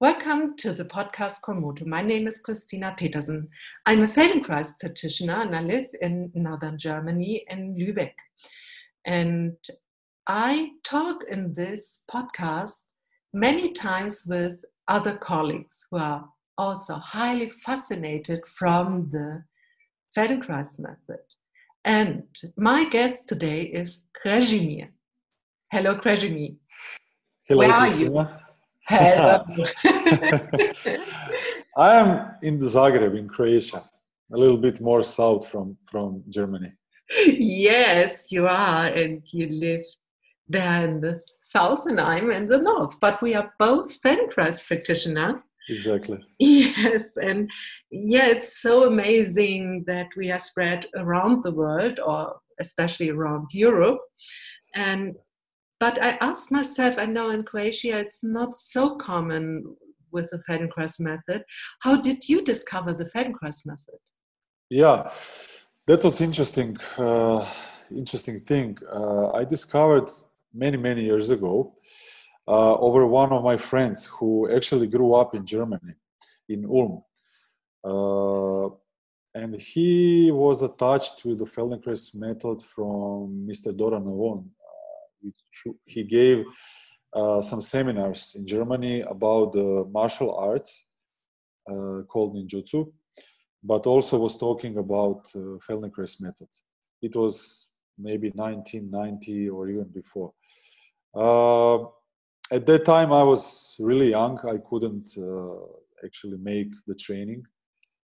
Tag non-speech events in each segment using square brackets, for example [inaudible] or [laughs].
Welcome to the podcast Konmoto. My name is Christina Petersen. I'm a Feldenkrais practitioner and I live in northern Germany in Lübeck. And I talk in this podcast many times with other colleagues who are also highly fascinated from the Feldenkrais method. And my guest today is Krešimir. Hello, Krešimir. Hello, Where are you? Hello. I am in Zagreb, in Croatia, a little bit more south from, from Germany. yes, you are, and you live there in the south, and I'm in the north. But we are both Feldenkrais practitioners. Exactly. Yes, and yeah, it's so amazing that we are spread around the world, or especially around Europe. And but I asked myself, I know in Croatia it's not so common with the Feldenkrais method. How did you discover the Feldenkrais method? Yeah, that was interesting. Uh, interesting thing. Uh, I discovered many many years ago uh, over one of my friends who actually grew up in Germany, in Ulm, uh, and he was attached with the Feldenkrais method from Mr. Doron Navon. He gave uh, some seminars in Germany about the martial arts uh, called ninjutsu, but also was talking about uh, Feldenkrais method. It was maybe 1990 or even before. Uh, at that time, I was really young. I couldn't uh, actually make the training.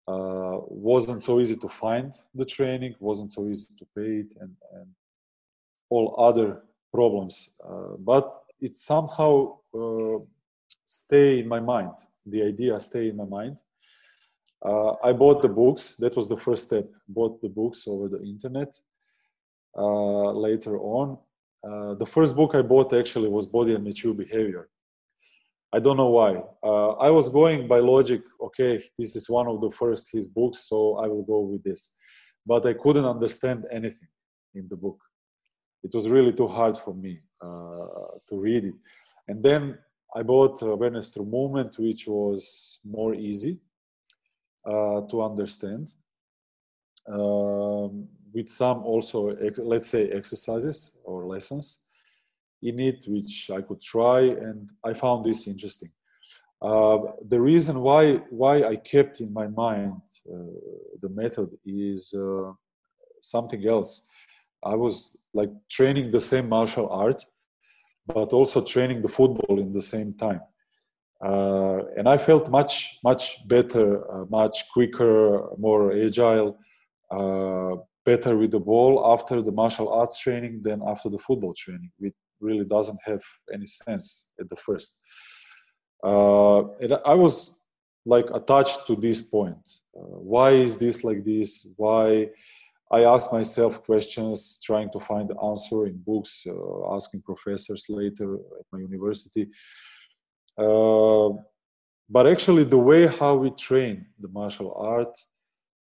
Uh, wasn't so easy to find the training. wasn't so easy to pay it, and, and all other problems. Uh, but it somehow uh, stay in my mind. The idea stay in my mind. Uh, I bought the books. That was the first step. Bought the books over the internet. Uh, later on, uh, the first book I bought actually was Body and Mature Behavior. I don't know why. Uh, I was going by logic. Okay, this is one of the first his books, so I will go with this. But I couldn't understand anything in the book it was really too hard for me uh, to read it. And then I bought Awareness Through Movement, which was more easy uh, to understand, um, with some also, let's say, exercises or lessons in it, which I could try, and I found this interesting. Uh, the reason why why I kept in my mind uh, the method is uh, something else. I was like training the same martial art, but also training the football in the same time. Uh, and I felt much, much better, uh, much quicker, more agile, uh, better with the ball after the martial arts training than after the football training. It really doesn't have any sense at the first. Uh, and I was like attached to this point. Uh, why is this like this? Why? I asked myself questions, trying to find the answer in books, uh, asking professors later at my university. Uh, but actually, the way how we train the martial art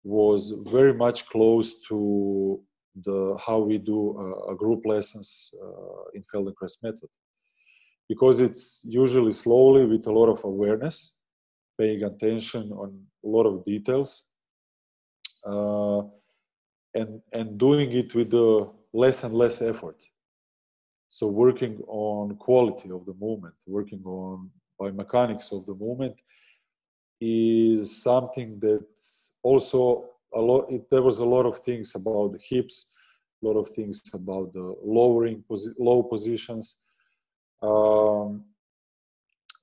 was very much close to the how we do uh, group lessons uh, in Feldenkrais method, because it's usually slowly with a lot of awareness, paying attention on a lot of details. And and doing it with less and less effort. So working on quality of the movement working on biomechanics of the movement is something that also a lot it, there was a lot of things about the hips a lot of things about the lowering posi- low positions. Um,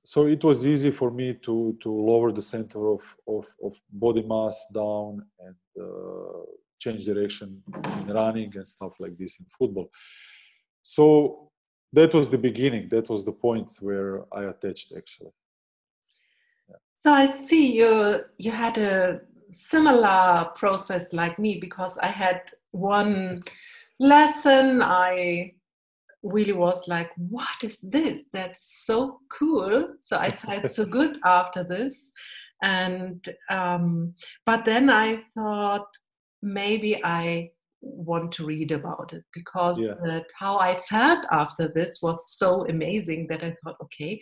so it was easy for me to to lower the center of of, of body mass down and uh, change direction in running and stuff like this in football. So that was the beginning. That was the point where I attached actually. Yeah. So I see you you had a similar process like me because I had one lesson I really was like what is this that's so cool so i felt so [laughs] good after this and um, but then i thought maybe I want to read about it because yeah. how I felt after this was so amazing that I thought, okay,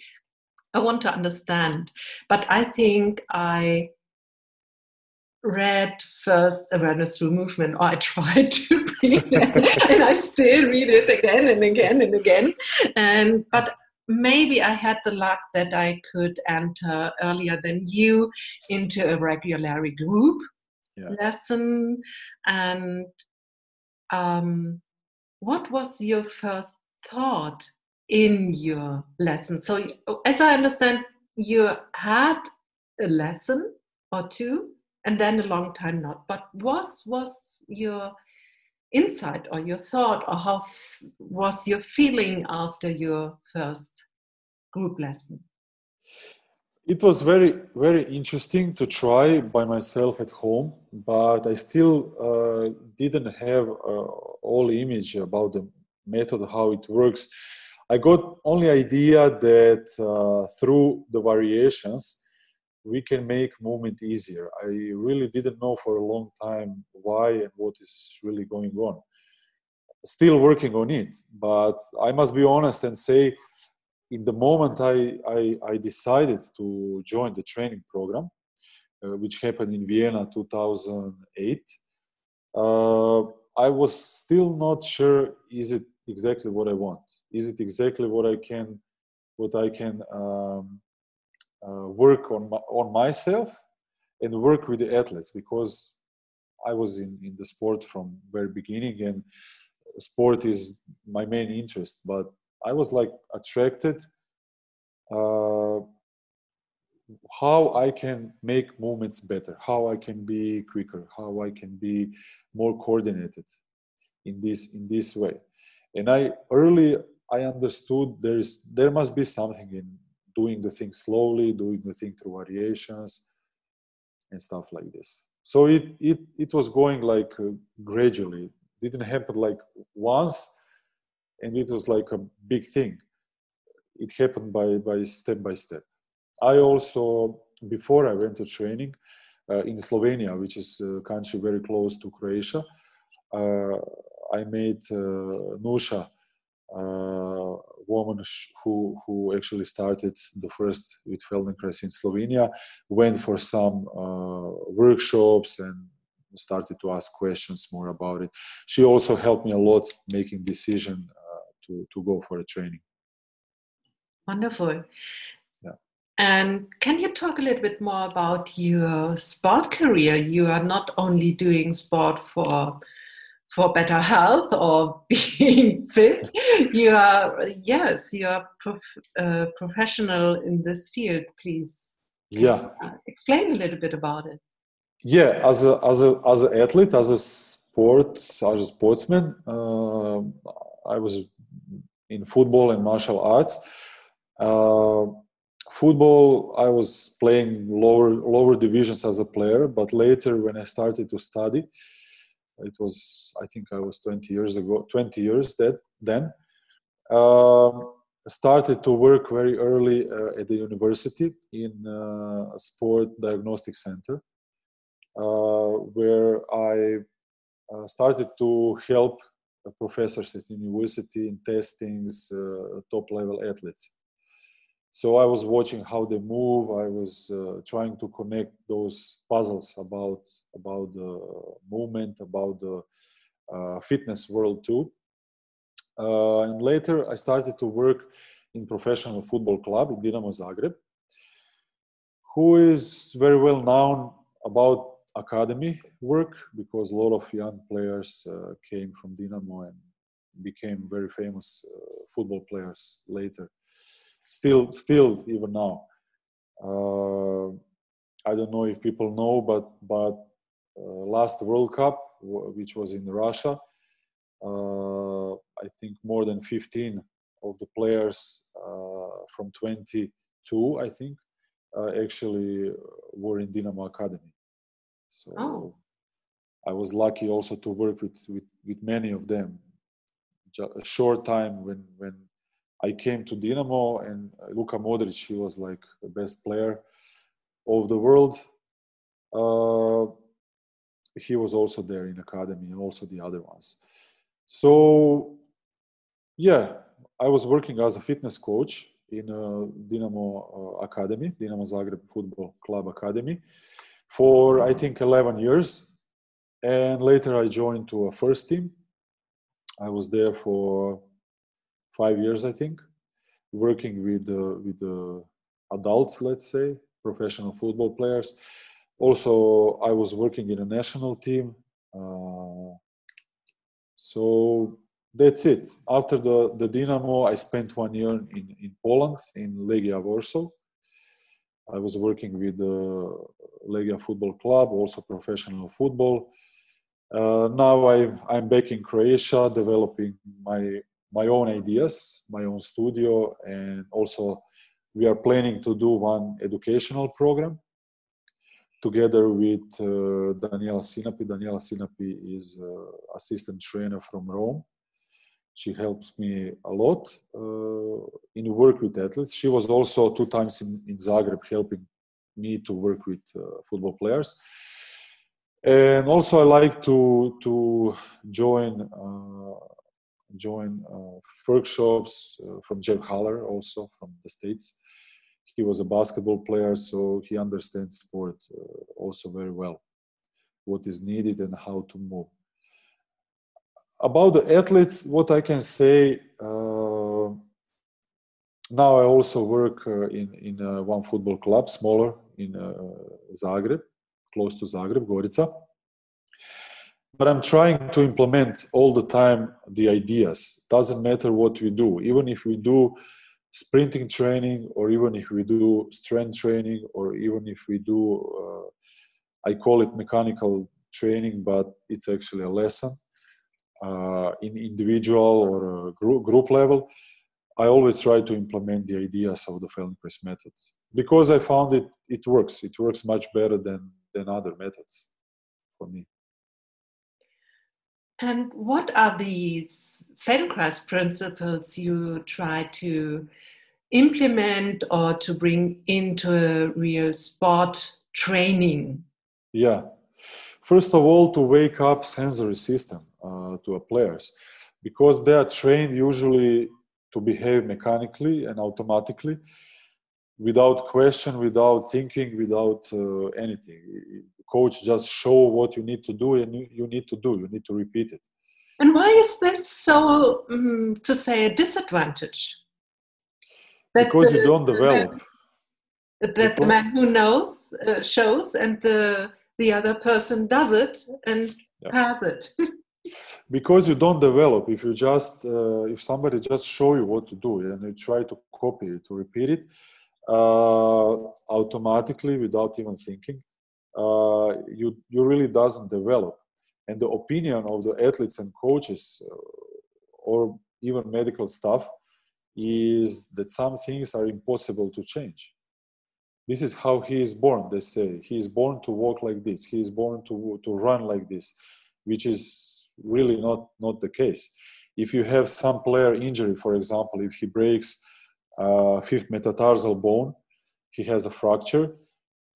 I want to understand. But I think I read first awareness through movement or i [laughs] tried to read it and i still read it again and again and again and but maybe i had the luck that i could enter earlier than you into a regular group yeah. lesson and um, what was your first thought in your lesson so as i understand you had a lesson or two and then a long time not. But was was your insight or your thought or how was your feeling after your first group lesson? It was very very interesting to try by myself at home, but I still uh, didn't have uh, all image about the method how it works. I got only idea that uh, through the variations we can make movement easier. I really didn't know for a long time why and what is really going on. Still working on it, but I must be honest and say, in the moment I, I, I decided to join the training program, uh, which happened in Vienna 2008, uh, I was still not sure is it exactly what I want? Is it exactly what I can what I can um, uh, work on my, on myself and work with the athletes because I was in, in the sport from very beginning and sport is my main interest but I was like attracted uh, how I can make movements better, how I can be quicker, how I can be more coordinated in this in this way. And I early I understood there is there must be something in doing the thing slowly, doing the thing through variations and stuff like this. So it it it was going like uh, gradually. It didn't happen like once, and it was like a big thing. It happened by by step by step. I also before I went to training uh, in Slovenia, which is a country very close to Croatia, uh, I made uh, Nusha uh, woman who who actually started the first with Feldenkrais in Slovenia went for some uh, workshops and started to ask questions more about it. She also helped me a lot making decision uh, to to go for a training. Wonderful. And can you talk a little bit more about your sport career? You are not only doing sport for for better health or [laughs] being fit you are yes you are prof, uh, professional in this field please yeah explain a little bit about it yeah as a as a as an athlete as a sport as a sportsman uh, i was in football and martial arts. Uh, football i was playing lower lower divisions as a player but later when i started to study it was i think i was 20 years ago 20 years that then um, started to work very early uh, at the university in uh, a sport diagnostic center uh, where i uh, started to help professors at university in testings uh, top level athletes. So i was watching how they move. I was uh, trying to connect those puzzles about about the movement about the uh, fitness world too. And later i started to work in professional football club in dinamo zagreb who is very well known about academy work because a lot of young players uh, came from dinamo and became very famous uh, football players later. Still still even now. Uh, i don't know if people know but but uh, last world cup which was in russia uh, i think more than 15 of the players uh, from 22 i think actually were in dinamo academy so oh. i was lucky also to work with, with with many of them a short time when when I came to Dinamo and Luka Modric, he was like the best player of the world. Uh, he was also there in academy and also the other ones. So, yeah, I was working as a fitness coach in a Dinamo uh, Academy, Dinamo Zagreb Football Club Academy, for I think 11 years. And later I joined to a first team. I was there for five years, I think, working with uh, with uh, adults, let's say, professional football players. Also, I was working in a national team. Uh, so that's it. After the, the Dinamo, I spent one year in, in Poland, in Legia Warsaw. I was working with the Legia Football Club, also professional football. Uh, now I, I'm back in Croatia, developing my my own ideas, my own studio, and also we are planning to do one educational program together with uh, Daniela Sinapi. Daniela Sinapi is uh, assistant trainer from Rome she helps me a lot uh, in work with athletes. She was also two times in, in Zagreb helping me to work with uh, football players. And also, I like to to join uh, join uh, workshops uh, from Jeff Haller, also from the states. He was a basketball player, so he understands sport uh, also very well, what is needed and how to move about the athletes, what I can say uh, now, I also work uh, in in uh, one football club, smaller in uh, Zagreb, close to Zagreb, Gorica. But I'm trying to implement all the time the ideas. Doesn't matter what we do, even if we do sprinting training, or even if we do strength training, or even if we do, uh, I call it mechanical training, but it's actually a lesson uh, in individual or group, group level, I always try to implement the ideas of the Feldenkrais methods because I found it it works. It works much better than than other methods for me. And what are these Feldenkrais principles you try to implement or to bring into real sport training? Yeah. First of all, to wake up sensory system uh, to a players. Because they are trained usually to behave mechanically and automatically without question without thinking without uh, anything. Coach just show what you need to do and you need to do you need to repeat it. And why is this so um, to say a disadvantage? That because the, you don't develop. That the man who knows uh, shows and the the other person does it and yeah. has it [laughs] because you don't develop if you just uh, if somebody just show you what to do and you try to copy it to repeat it uh, automatically without even thinking uh, you you really doesn't develop. And the opinion of the athletes and coaches uh, or even medical staff is that some things are impossible to change. This is how he is born they say. He is born to walk like this. He is born to to run like this which is really not not the case. If you have some player injury, for example, if he breaks uh, fifth metatarsal bone, he has a fracture.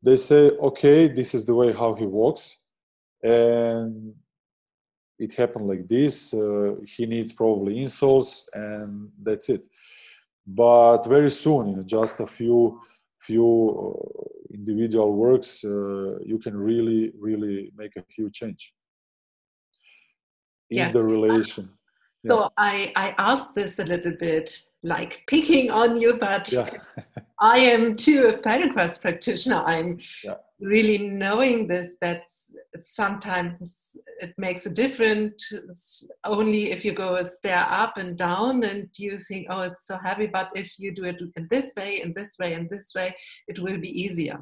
They say, okay, this is the way how he walks, and it happened like this. Uh, he needs probably insoles, and that's it. But very soon, in just a few few uh, individual works, uh, you can really really make a huge change in yeah. the relation. So. I, I asked this a little bit like picking on you, but yeah. [laughs] I am too a Feldenkrais practitioner. I'm really knowing this that sometimes it makes a difference only if you go a stair up and down and you think, oh, it's so heavy. But if you do it in this way, in this way, in this way, it will be easier.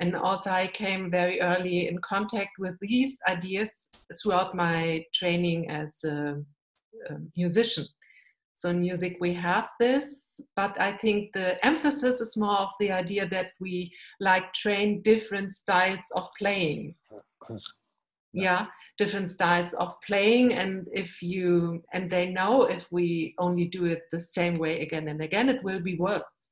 And also, I came very early in contact with these ideas throughout my training as a, a musician. So, in music, we have this, but I think the emphasis is more of the idea that we like train different styles of playing. Yeah, different styles of playing, and if you and they know if we only do it the same way again and again, it will be worse.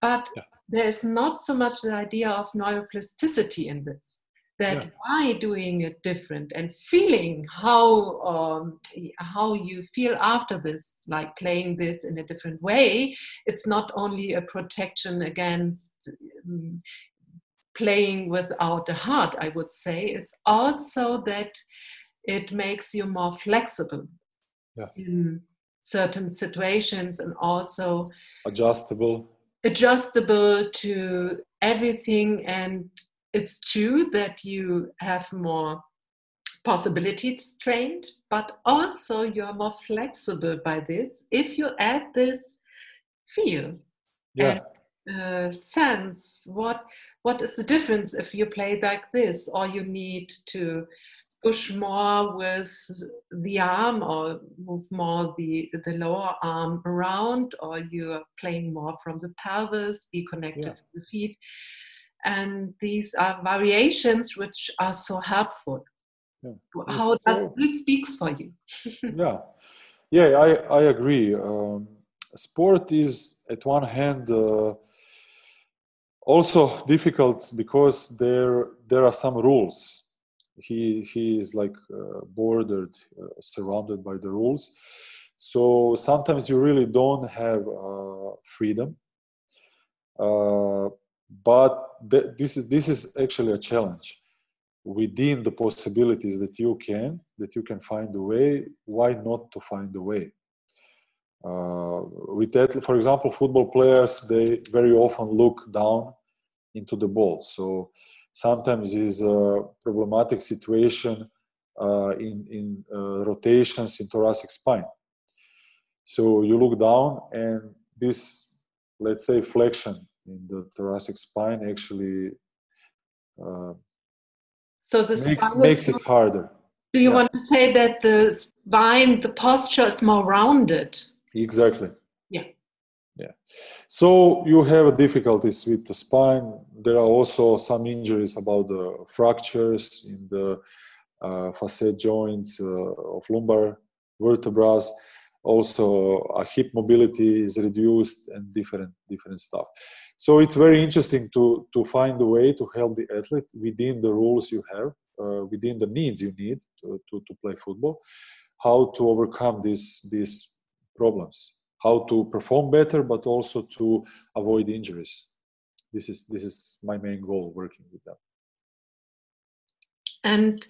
But yeah there is not so much the idea of neuroplasticity in this. that yeah. by doing it different and feeling how um, how you feel after this like playing this in a different way it's not only a protection against um, playing without a heart i would say it's also that it makes you more flexible yeah. in certain situations and also adjustable adjustable to everything and it's true that you have more possibilities trained, but also you're more flexible by this if you add this feel yeah. and uh, sense what what is the difference if you play like this or you need to push more with the arm or move more the the lower arm around or you're playing more from the pelvis be connected yeah. to the feet. And these are variations which are so helpful. Yeah. how that really speaks for you. [laughs] Yeah. Yeah i, I agree. Um, sport is at one hand uh, also difficult because there there are some rules he he is like uh, bordered uh, surrounded by the rules. So sometimes you really don't have uh, freedom. Uh, but th- this is this is actually a challenge. Within the possibilities that you can that you can find a way why not to find a way? Uh, with that for example football players they very often look down into the ball. So sometimes is a problematic situation uh, in in uh, rotations in thoracic spine so you look down and this let's say flexion in the thoracic spine actually uh, so the makes, makes it harder. Do you yeah. want to say that the spine, the posture is more rounded? Exactly. Yeah. So you have difficulties with the spine. There are also some injuries about the fractures in the uh, facet joints uh, of lumbar vertebrae also a hip mobility is reduced and different different stuff so it's very interesting to to find a way to help the athlete within the rules you have uh, within the needs you need to, to, to play football how to overcome these these problems how to perform better but also to avoid injuries. This is this is my main goal working with them. And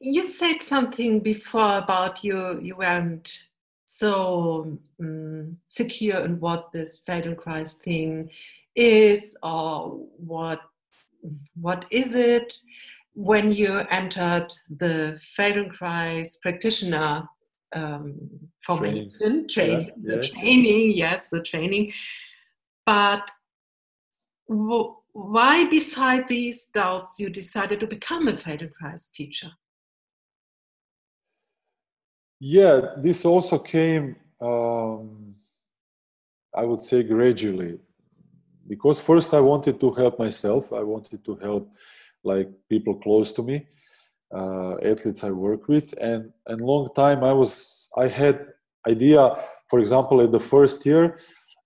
you said something before about you you weren't so um, secure in what this Feldenkrais thing is or what what is it. When you entered the Feldenkrais practitioner um, formation, training, training yeah, the yeah. training, yes, the training. But w- why, beside these doubts, you decided to become a Feldenkrais teacher? Yeah, this also came, um, I would say, gradually. Because first I wanted to help myself. I wanted to help like people close to me, uh, athletes I work with, and and long time I was I had idea. For example, at the first year,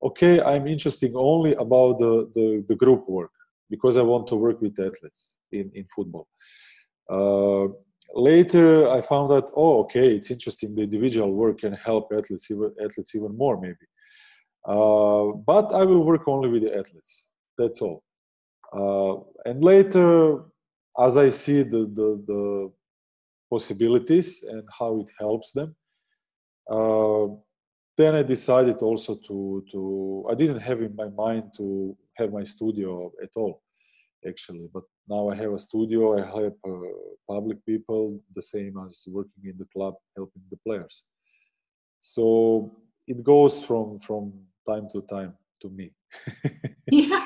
okay, I'm interested only about the, the, the group work because I want to work with athletes in in football. Uh, later i found that oh okay it's interesting the individual work can help athletes even athletes even more maybe uh, but i will work only with the athletes that's all uh, and later as i see the, the, the possibilities and how it helps them uh, then i decided also to to i didn't have in my mind to have my studio at all actually but now i have a studio i help uh, public people the same as working in the club helping the players. So it goes from from time to time to me. [laughs] Yeah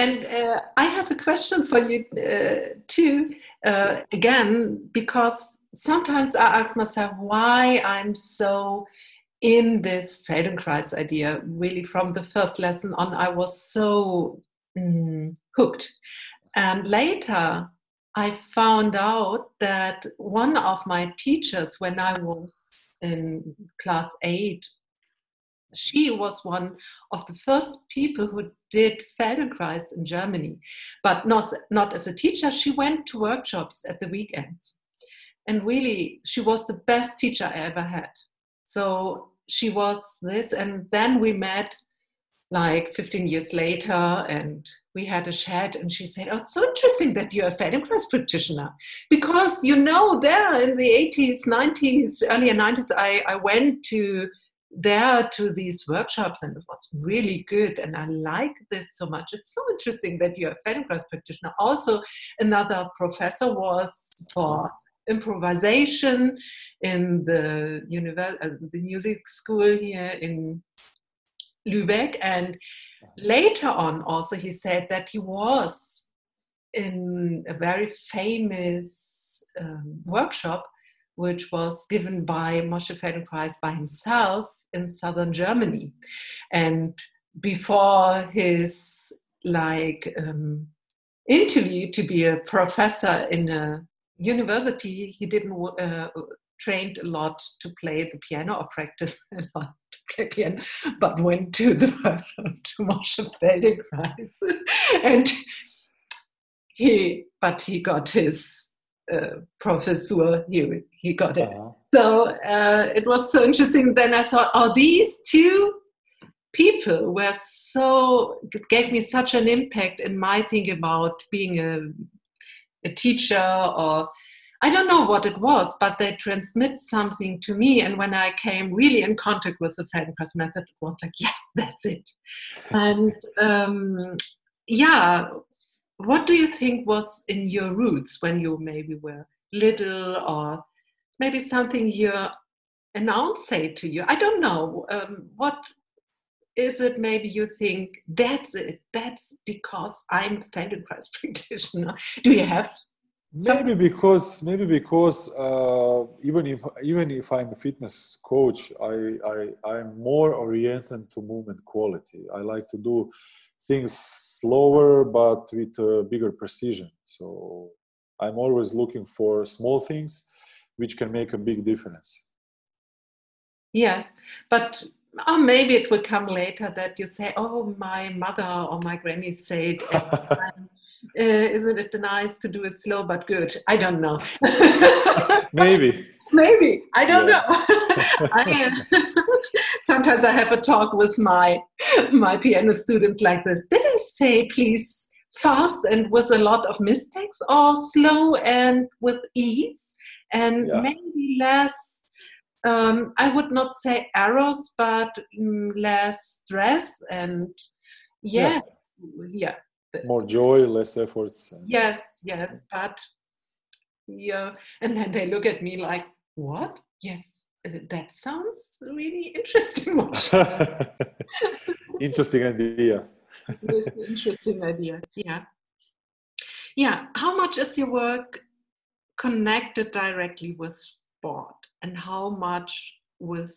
and uh, i have a question for you uh, too uh, again because sometimes i ask myself why i'm so in this Feldenkrais idea, really from the first lesson on, I was so mm, hooked. And later, I found out that one of my teachers, when I was in class eight, she was one of the first people who did Feldenkrais in Germany, but not, not as a teacher. She went to workshops at the weekends. And really, she was the best teacher I ever had. So she was this, and then we met like 15 years later and we had a chat and she said oh it's so interesting that you're a feldenkrais practitioner because you know there in the 80s 90s earlier 90s i, I went to there to these workshops and it was really good and i like this so much it's so interesting that you're a feldenkrais practitioner also another professor was for improvisation in the, univer- uh, the music school here in Lübeck. And later on, also, he said that he was in a very famous um, workshop, which was given by Moshe Feldenkrais by himself in southern Germany. And before his like um, interview to be a professor in a university, he didn't uh, trained a lot to play the piano or practice [laughs] a lot to play piano, but went to the [laughs] to Moshe Feldenkrais, [laughs] and he but he got his uh, professor. He he got it. So uh, it was so interesting. Then I thought, oh, these two people were so gave me such an impact in my thing about being a a teacher or I don't know what it was, but they transmit something to me. And when I came really in contact with the Feldenkrais method, it was like, yes, that's it. And um, yeah, what do you think was in your roots when you maybe were little or maybe something your announce say to you? I don't know. Um, what is it maybe you think that's it? That's because I'm Feldenkrais practitioner. [laughs] Do you have maybe because maybe because uh, even if even if I'm a fitness coach, I, I I'm more oriented to movement quality. I like to do things slower but with a bigger precision. So I'm always looking for small things which can make a big difference. Yes, but or maybe it will come later that you say, "Oh, my mother or my granny said." [laughs] uh, isn't it nice to do it slow but good? I don't know. [laughs] Maybe. [laughs] Maybe I don't yeah. know. I sometimes I have a talk with my my piano students like this. Did I say please fast and with a lot of mistakes, or slow and with ease, and yeah. maybe less? Um, I would not say arrows, but mm, less stress and yeah, yeah. yeah. More joy, less efforts. Yes, yes, but yeah, and then they look at me like, "What? Yes, uh, that sounds really interesting." [laughs] [laughs] interesting idea. interesting idea. Yeah, yeah. How much is your work connected directly with sport, and how much with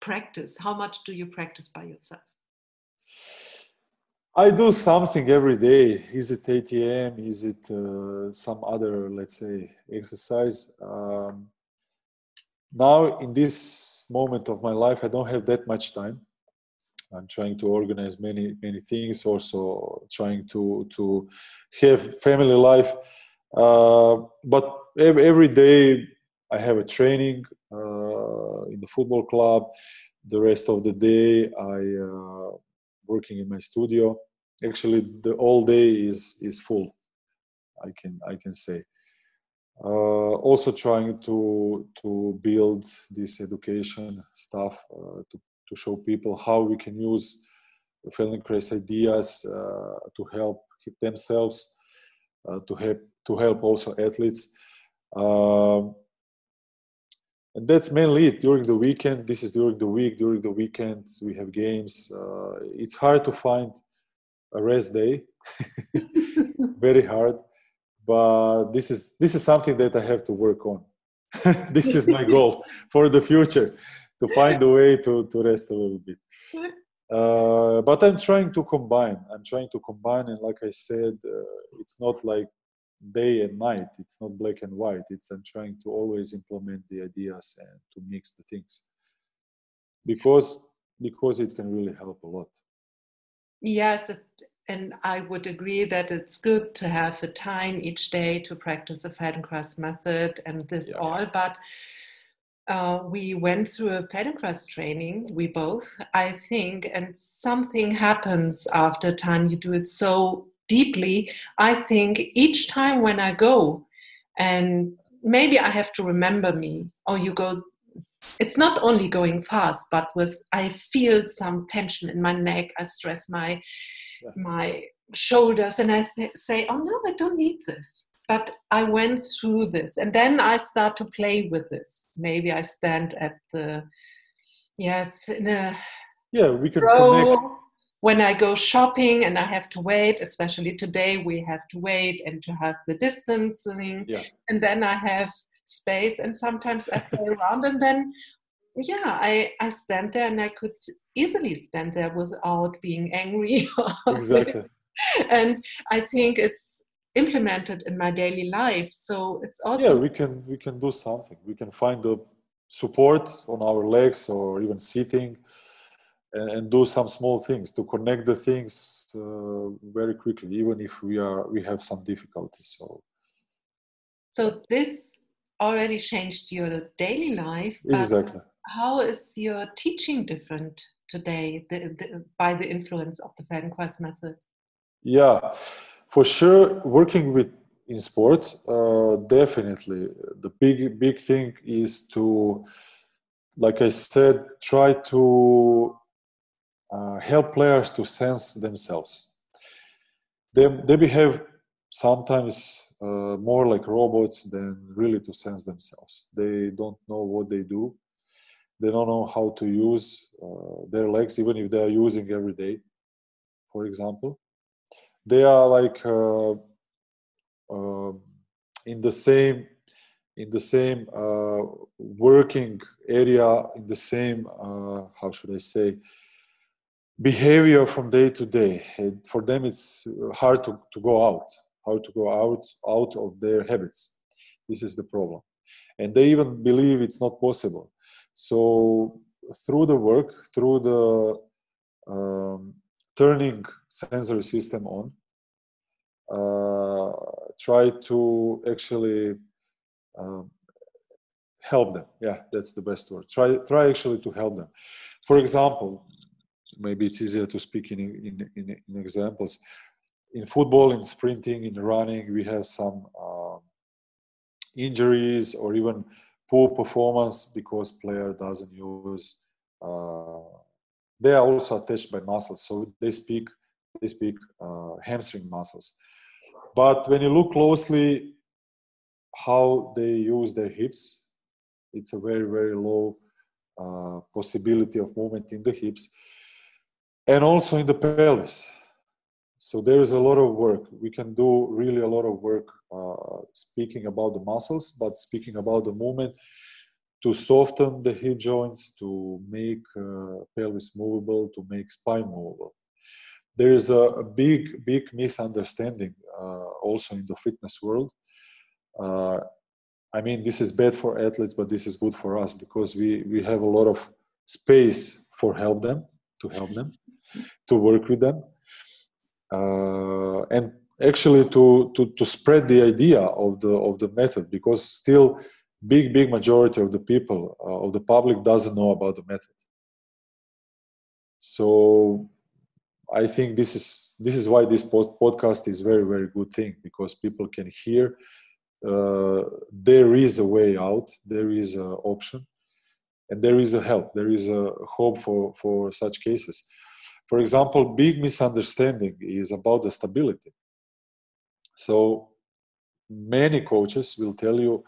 practice? How much do you practice by yourself? I do something every day. Is it ATM? Is it uh, some other, let's say, exercise? Um, now, in this moment of my life, I don't have that much time. I'm trying to organize many many things. Also, trying to to have family life. Uh, but every day, I have a training uh, in the football club. The rest of the day, I uh, working in my studio. Actually, the all day is is full. I can I can say. Uh, also trying to to build this education stuff uh, to to show people how we can use Feldenkrais ideas uh, to help themselves, to help to help also athletes. Um, and that's mainly it during the weekend. This is during the week. During the weekend we have games. Uh, it's hard to find a rest day. [laughs] Very hard. But this is this is something that i have to work on. [laughs] This is my goal [laughs] for the future to find a way to, to rest a little bit. Uh, but i'm trying to combine. I'm trying to combine and like i said uh, it's not like day and night it's not black and white it's i'm trying to always implement the ideas and to mix the things because because it can really help a lot. Yes, and I would agree that it's good to have a time each day to practice the Feldenkrais method and this yeah. all, but uh, we went through a Feldenkrais training, we both, I think, and something happens after time you do it so deeply. I think each time when I go, and maybe I have to remember me, or you go it's not only going fast but with i feel some tension in my neck i stress my yeah. my shoulders and i th- say oh no i don't need this but i went through this and then i start to play with this maybe i stand at the yes in a yeah we can row. connect when I go shopping and I have to wait, especially today, we have to wait and to have the distancing. Yeah. And then I have space and sometimes i play [laughs] around and then yeah i i stand there and i could easily stand there without being angry. [laughs] Exactly. And i think it's implemented in my daily life. So it's also yeah we can we can do something. We can find the support on our legs or even sitting and, and do some small things to connect the things uh, very quickly even if we are we have some difficulties so so this already changed your daily life. exactly. How is your teaching different today the, the, by the influence of the Feldenkrais method? Yeah, for sure. Working with in sport, uh, definitely the big big thing is to, like I said, try to help players to sense themselves. They they behave sometimes uh, more like robots than really to sense themselves. They don't know what they do. They don't know how to use uh, their legs, even if they are using every day, for example. They are like uh, um, in the same in the same uh, working area, in the same uh, how should I say behavior from day to day. And for them, it's hard to, to go out how to go out out of their habits. This is the problem. And they even believe it's not possible. So through the work through the um, turning sensory system on uh, try to actually um, help them. Yeah that's the best word. Try try actually to help them. For example maybe it's easier to speak in in, in, in examples in football, in sprinting, in running, we have some uh, injuries or even poor performance because player doesn't use. Uh, they are also attached by muscles, so they speak they speak uh, hamstring muscles. But when you look closely, how they use their hips, it's a very very low uh, possibility of movement in the hips, and also in the pelvis. So there is a lot of work. We can do really a lot of work uh, speaking about the muscles but speaking about the movement to soften the hip joints to make uh, pelvis movable to make spine movable. There is a, a big big misunderstanding uh, also in the fitness world. Uh, i mean this is bad for athletes but this is good for us because we we have a lot of space for help them to help them to work with them. Uh, and actually to, to to spread the idea of the of the method because still big big majority of the people uh, of the public doesn't know about the method. So i think this is this is why this podcast is very very good thing because people can hear uh, there is a way out there is an option and there is a help there is a hope for for such cases for example, big misunderstanding is about the stability. So many coaches will tell you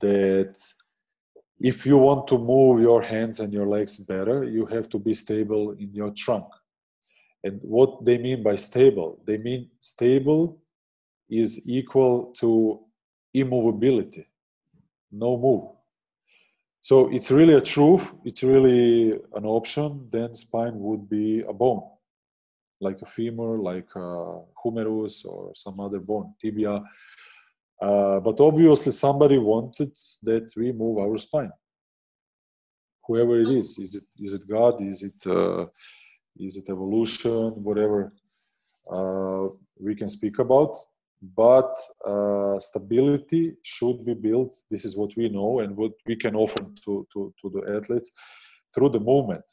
that if you want to move your hands and your legs better, you have to be stable in your trunk. And what they mean by stable, they mean stable is equal to immovability, no move. So it's really a truth, it's really an option, then spine would be a bone, like a femur, like a humerus or some other bone, tibia. Uh, but obviously somebody wanted that we move our spine. whoever it is. Is it is it God? Is it uh, is it evolution? Whatever uh, we can speak about. But uh, stability should be built. This is what we know and what we can offer to, to, to the athletes through the movement.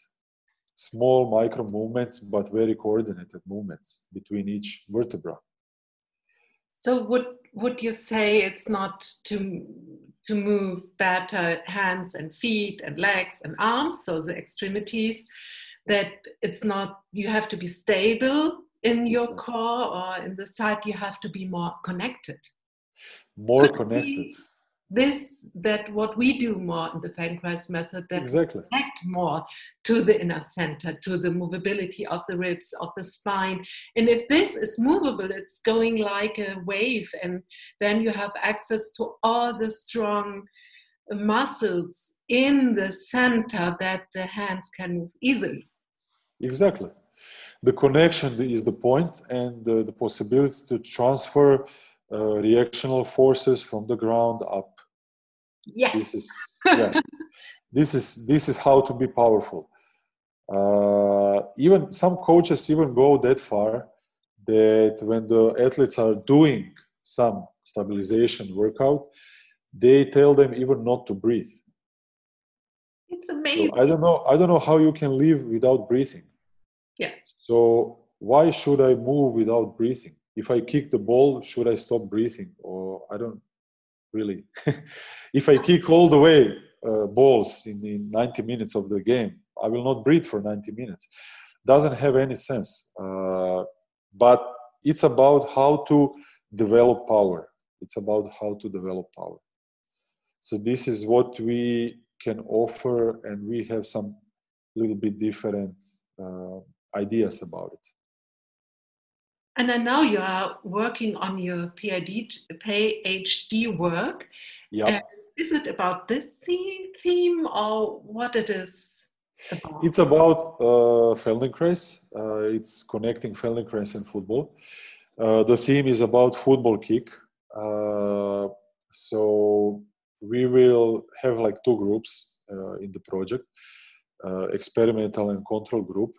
Small micro movements, but very coordinated movements between each vertebra. So would would you say it's not to to move better hands and feet and legs and arms, so the extremities, that it's not you have to be stable in your core or in the side you have to be more connected. More connected. this that what we do more in the Feldenkrais method that exactly. connect more to the inner center to the movability of the ribs of the spine. And if this is movable it's going like a wave and then you have access to all the strong muscles in the center that the hands can move easily. Exactly the connection is the point and the, the possibility to transfer uh, reactional forces from the ground up. Yes. This is yeah. [laughs] This is this is how to be powerful. Uh, even some coaches even go that far that when the athletes are doing some stabilization workout they tell them even not to breathe. It's amazing so i don't know i don't know how you can live without breathing yeah. So why should I move without breathing? If I kick the ball, should I stop breathing? Or I don't really. [laughs] if I kick all the way uh, balls in, in 90 minutes of the game, I will not breathe for 90 minutes. Doesn't have any sense. Uh, but it's about how to develop power. It's about how to develop power. So this is what we can offer, and we have some little bit different uh, ideas about it. And I know you are working on your PhD, PhD work. Yeah. Uh, is it about this theme or what it is about? It's about uh, Feldenkrais. Uh, it's connecting Feldenkrais and football. Uh, the theme is about football kick. Uh, so we will have like two groups uh, in the project, uh, experimental and control group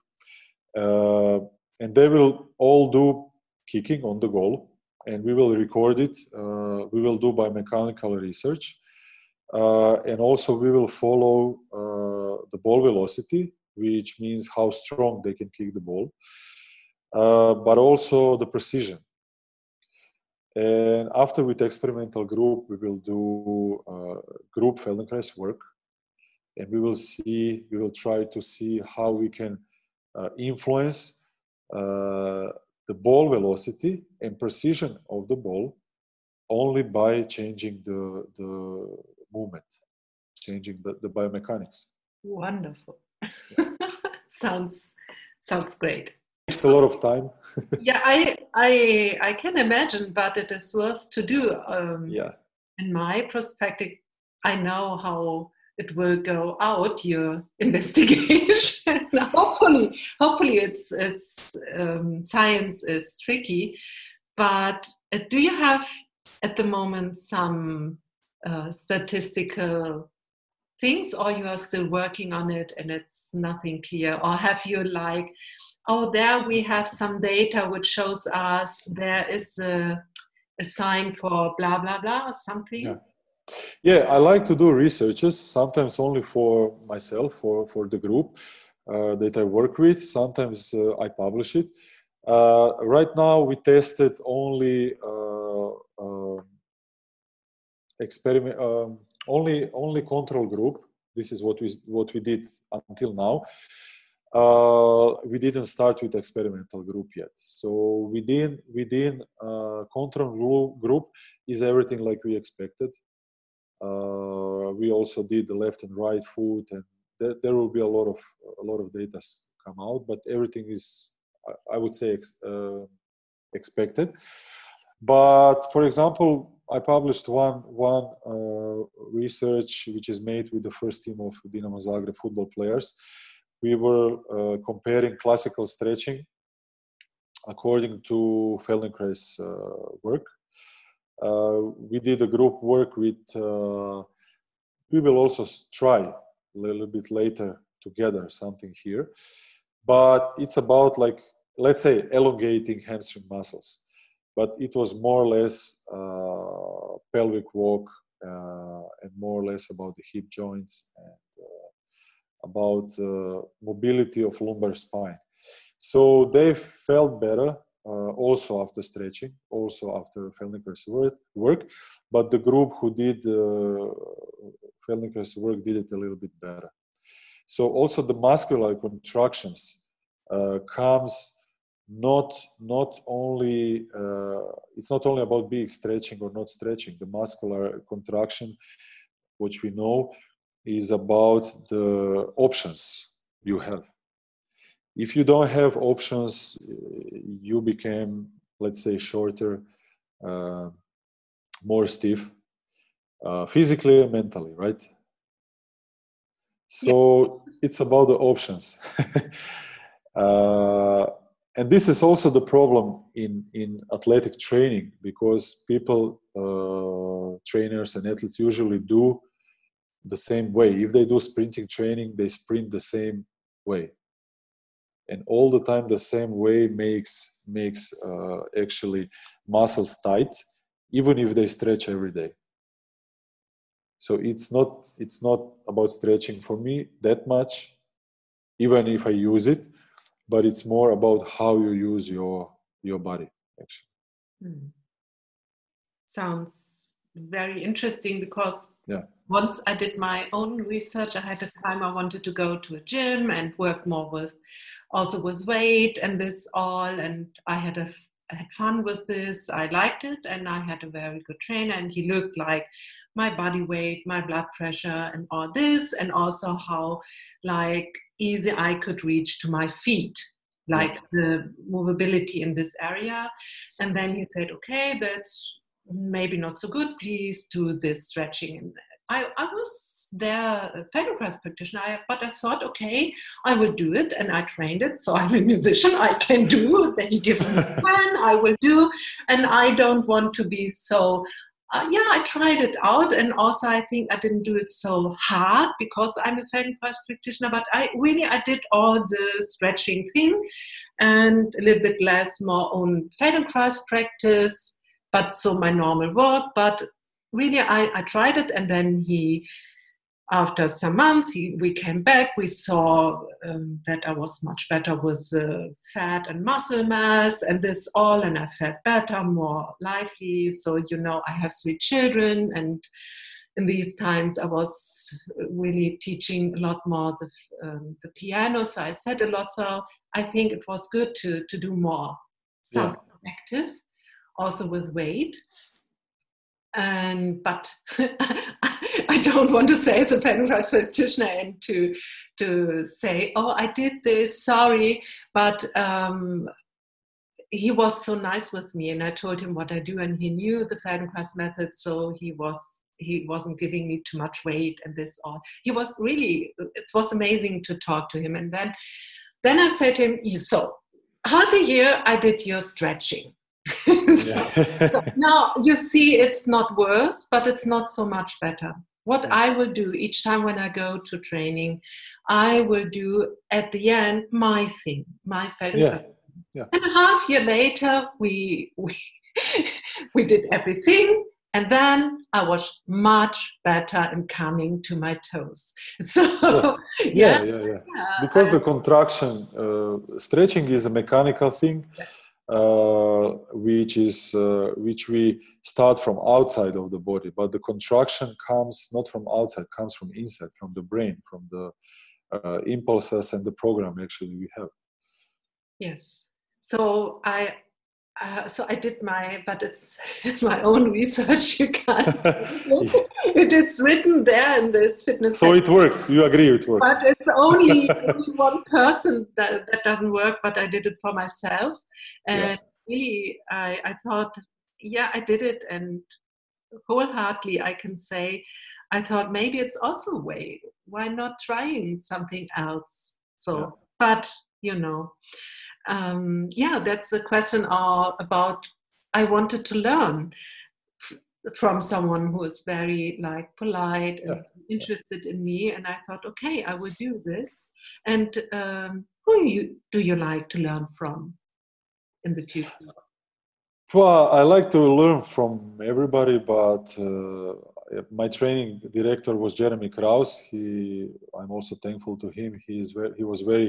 uh, and they will all do kicking on the goal and we will record it uh, we will do biomechanical research. Uh, and also we will follow uh, the ball velocity which means how strong they can kick the ball uh, but also the precision. And after with experimental group we will do group feldenkrais work and we will see we will try to see how we can influence uh, the ball velocity and precision of the ball only by changing the, the movement, changing the, the biomechanics. Wonderful. [laughs] sounds sounds great. Takes a lot of time. [laughs] yeah, I I I can imagine, but it is worth to do. Um, yeah. In my perspective, I know how it will go out your [laughs] investigation. Hopefully hopefully it's it's um, science is tricky but uh, do you have at the moment some uh, statistical things or you are still working on it and it's nothing clear? Or have you like oh there we have some data which shows us there is a, a sign for blah blah blah or something? Yeah yeah, I like to do researches, sometimes only for myself, for, for the group uh, that I work with. Sometimes uh, I publish it. Uh, right now, we tested only uh, um, experiment, um, only only control group. This is what we what we did until now. Uh, we didn't start with experimental group yet. So within within uh, control group is everything like we expected. Uh, we also did the left and right foot, and there, there will be a lot of a lot of data come out. But everything is, I, would say, ex, uh, expected. But for example, I published one one uh, research which is made with the first team of Dinamo Zagreb football players. We were uh, comparing classical stretching according to Feldenkrais uh, work we did a group work with, uh, we will also try a little bit later together something here. But it's about like let's say elongating hamstring muscles. But it was more or less uh, pelvic walk uh, and more or less about the hip joints and uh, about uh, mobility of lumbar spine. So they felt better uh, also after stretching, also after Feldenkrais work. But the group who did uh, work did it a little bit better. So also the muscular contractions uh, comes not not only uh, it's not only about being stretching or not stretching. The muscular contraction, which we know, is about the options you have if you don't have options you became let's say shorter uh, more stiff uh, physically and mentally right? So yeah. it's about the options. [laughs] Uh, and this is also the problem in in athletic training because people uh, trainers and athletes usually do the same way. If they do sprinting training they sprint the same way and all the time the same way makes makes uh, actually muscles tight even if they stretch every day so it's not it's not about stretching for me that much even if i use it but it's more about how you use your your body actually hmm. sounds very interesting because yeah once I did my own research, I had a time I wanted to go to a gym and work more with also with weight and this all. And I had a I had fun with this. I liked it, and I had a very good trainer. And he looked like my body weight, my blood pressure, and all this, and also how like easy I could reach to my feet, like the movability in this area. And then he said, "Okay, that's maybe not so good. Please do this stretching I, I was there a Feldenkrais practitioner, I, but I thought, okay, I will do it, and I trained it. So [laughs] I'm a musician, I can do. Then he gives me a [laughs] plan, I will do, and I don't want to be so. Uh, yeah, I tried it out, and also I think I didn't do it so hard because I'm a Feldenkrais practitioner. But I really I did all the stretching thing, and a little bit less more on Feldenkrais practice but so my normal work but really I, I tried it. And then he after some months he, we came back. We saw um, that i was much better with the fat and muscle mass and this all and i felt better more lively. So you know i have three children and in these times i was really teaching a lot more the, um, the piano. So i said a lot. So i think it was good to, to do more. Something yeah. active also with weight and but [laughs] I don't want to say as a Feldenkrais practitioner and to to say, oh, I did this, sorry, but um, he was so nice with me, and I told him what I do, and he knew the Feldenkrais method, so he was he wasn't giving me too much weight and this all. He was really it was amazing to talk to him, and then then I said to him, so half a year I did your stretching [laughs] so, [laughs] now you see it's not worse but it's not so much better what yeah. i will do each time when i go to training i will do at the end my thing my favorite yeah. yeah. and a half year later we we, [laughs] we did everything and then I was much better in coming to my toes. So yeah, yeah, yeah. yeah. yeah because I, the contraction, uh, stretching is a mechanical thing. Yes which is uh, which we start from outside of the body but the contraction comes not from outside comes from inside from the brain from the uh, impulses and the program actually we have. Yes. So i uh, so I did my, but it's [laughs] my own research. You can't. [laughs] [laughs] it, it's written there in this fitness. So it works. You agree it works. But it's only, only one person that, that doesn't work. But I did it for myself, and yeah. really, I, I thought, yeah, I did it, and wholeheartedly, I can say, I thought maybe it's also a way. Why not trying something else? So, yeah. but you know um, yeah, that's a question all about I wanted to learn. from someone who is very like polite and Yeah. interested in me and i thought okay i will do this and um, who you, do you like to learn from in the future Well, I like to learn from everybody, but uh, my training director was Jeremy Krauss. He, I'm also thankful to him. He is very, he was very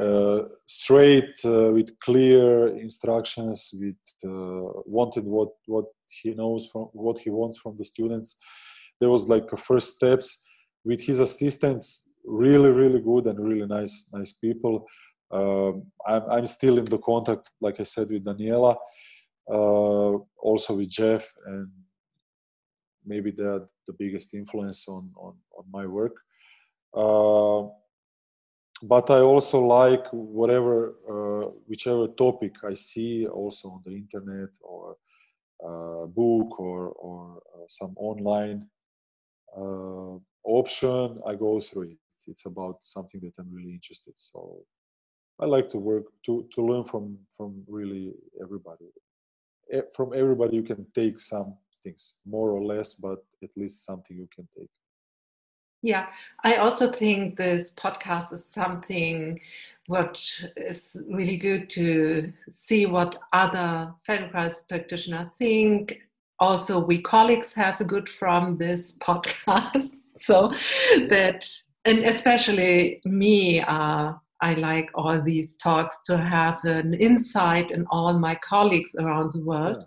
uh, straight uh, with clear instructions. With uh, wanted what what he knows from what he wants from the students. There was like first steps with his assistants. Really, really good and really nice, nice people. Um, I'm, I'm still in the contact, like I said, with Daniela uh, also with Jeff, and maybe they're the biggest influence on on, on my work. But I also like whatever, uh, whichever topic I see, also on the internet or uh, book or or uh, some online uh, option. I go through it. It's about something that I'm really interested. So I like to work to to learn from from really everybody from everybody you can take some things more or less but at least something you can take Yeah, I also think this podcast is something what is really good to see what other Feldenkrais practitioners think. Also, we colleagues have a good from this [laughs] podcast, so that and especially me, uh, I like all these talks to have an insight in all my colleagues around the world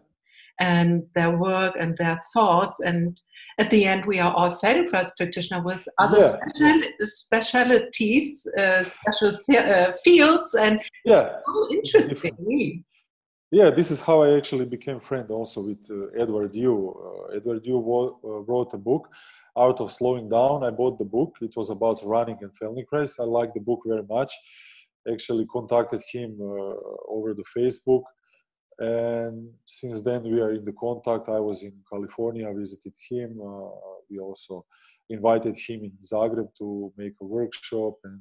and their work and their thoughts. And at the end, we are all Feldenkrais practitioners with other Yeah. special, specialities, uh, special uh, fields, and yeah. so interesting. Yeah this is how i actually became friend also with uh, edward yu. Uh, edward yu uh, wrote a book art of slowing down. I bought the book. It was about running and feldenkrais i liked the book very much. Actually contacted him uh, over the facebook and since then we are in the contact i was in california visited him uh, we also invited him in zagreb to make a workshop and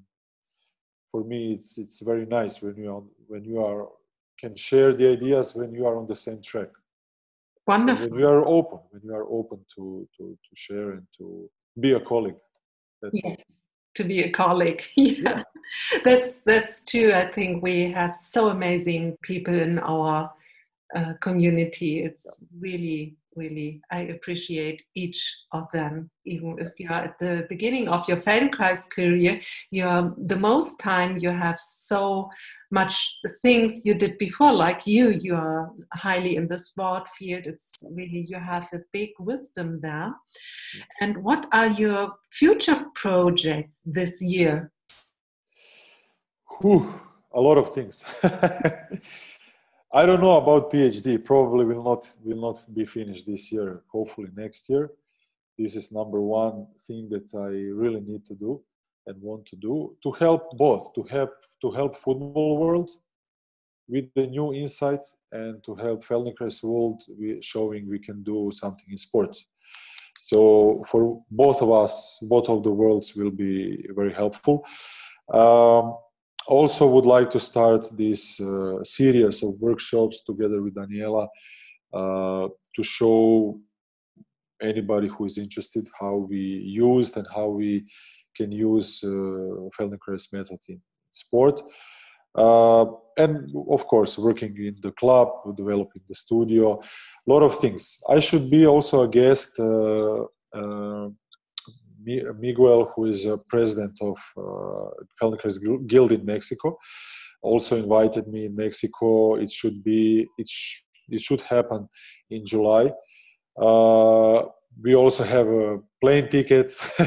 for me it's it's very nice when you are when you are can share the ideas when you are on the same track Wonderful. when you are open when you are open to to, to share and to be a colleague that's Yeah. it to be a colleague. [laughs] Yeah. That's that's true. I think we have so amazing people in our uh, community. It's really, really. I appreciate each of them. Even if you are at the beginning of your Feldenkrais career, you are the most time you have so much things you did before. Like you, you are highly in the sport field. It's really you have a big wisdom there. And what are your future projects this year? Whew, a lot of things [laughs] i don't know about phd probably will not will not be finished this year. Hopefully next year. This is number one thing that i really need to do and want to do to help both to help to help football world with the new insight and to help Feldenkrais world showing we can do something in sport. So for both of us both of the worlds will be very helpful. Um, also would like to start this uh, series of workshops together with Daniela uh, to show anybody who is interested how we used and how we can use uh, Feldenkrais method in sport. Uh, and of course, working in the club, developing the studio, a lot of things. I should be also a guest. Uh, uh, Mi- Miguel, who is a president of uh, Guild in Mexico, also invited me in Mexico. It should be it, sh- it should happen in July. Uh, we also have uh, plane tickets,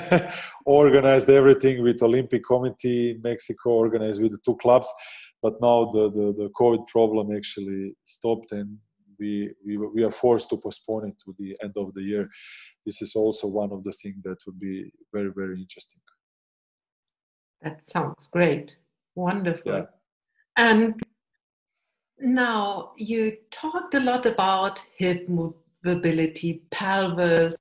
[laughs] organized everything with Olympic Committee in Mexico, organized with the two clubs. But now the, the, the COVID problem actually stopped and we, we, we are forced to postpone it to the end of the year. This is also one of the things that would be very, very interesting. That sounds great. Wonderful. Yeah. And now you talked a lot about hip mobility, pelvis,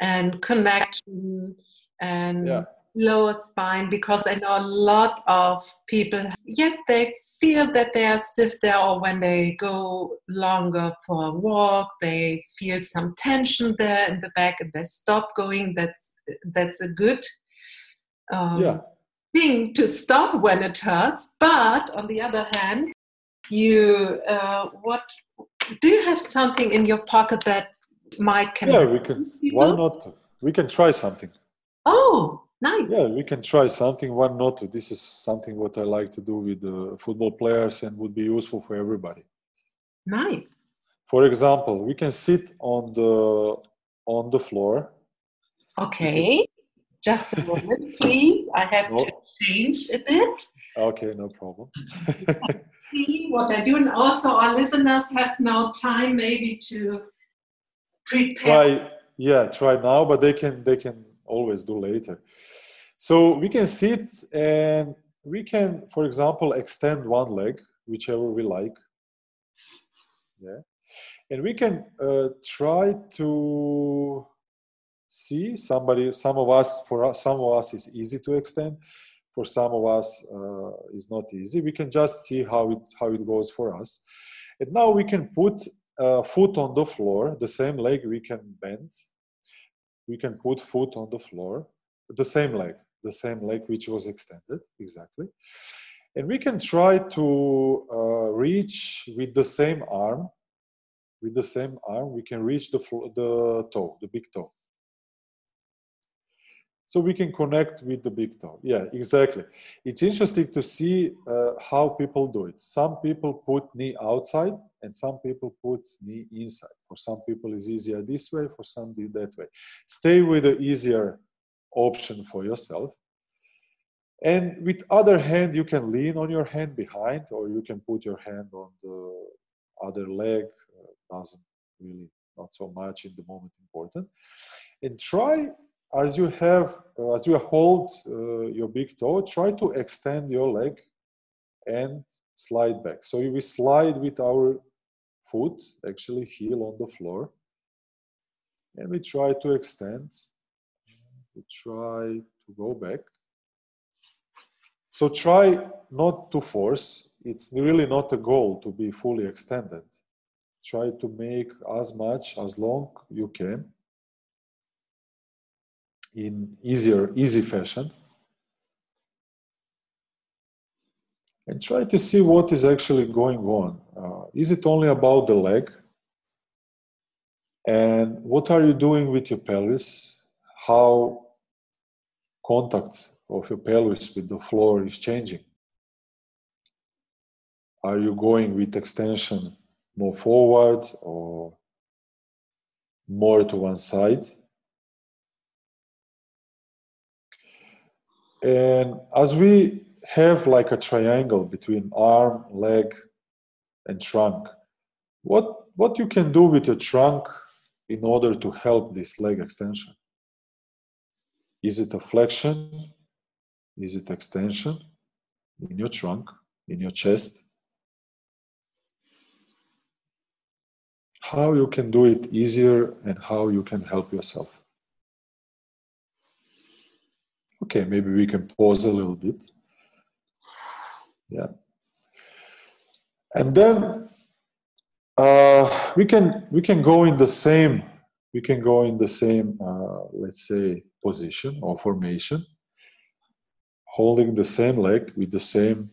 and connection, and Yeah. Lower spine because I know a lot of people, yes, they feel that they are stiff there, or when they go longer for a walk, they feel some tension there in the back and they stop going. That's that's a good um, yeah. thing to stop when it hurts. But on the other hand, you uh, what do you have something in your pocket that might can yeah we can why not we can try something oh nice. Yeah we can try something why not this is something what i like to do with the football players and would be useful for everybody. Nice. For example we can sit on the on the floor. Okay. Just a [laughs] moment please. I have no. to change a bit. Okay no problem. [laughs] See what I do, and also our listeners have now time maybe to prepare. Try, yeah, try now, but they can they can always do later. So we can sit and we can, for example, extend one leg, whichever we like. Yeah, and we can uh, try to see somebody. Some of us, for some of us, is easy to extend for some of us uh, is not easy. We can just see how it how it goes for us. And now we can put a foot on the floor, the same leg we can bend. We can put foot on the floor, the same leg, the same leg which was extended exactly. And we can try to uh, reach with the same arm, with the same arm, we can reach the, the toe, the big toe. So we can connect with the big toe. Yeah exactly. It's interesting to see uh, how people do it. Some people put knee outside and some people put knee inside for some people is easier this way for some that way. Stay with the easier option for yourself. And with other hand you can lean on your hand behind or you can put your hand on the other leg. Uh, doesn't really not so much in the moment important. And try as you have, uh, as you hold uh, your big toe, try to extend your leg and slide back. So we slide with our foot, actually heel on the floor, and we try to extend. We try to go back. So try not to force. It's really not a goal to be fully extended. Try to make as much as long you can in easier, easy fashion. And try to see what is actually going on. Uh, is it only about the leg? And what are you doing with your pelvis? How contact of your pelvis with the floor is changing? Are you going with extension more forward or more to one side? And as we have like a triangle between arm, leg, and trunk, what, what you can do with your trunk in order to help this leg extension? Is it a flexion? Is it extension in your trunk, in your chest? How you can do it easier and how you can help yourself. Okay, maybe we can pause a little bit. Yeah. And then uh, we can we can go in the same we can go in the same uh, let's say position or formation, holding the same leg with the same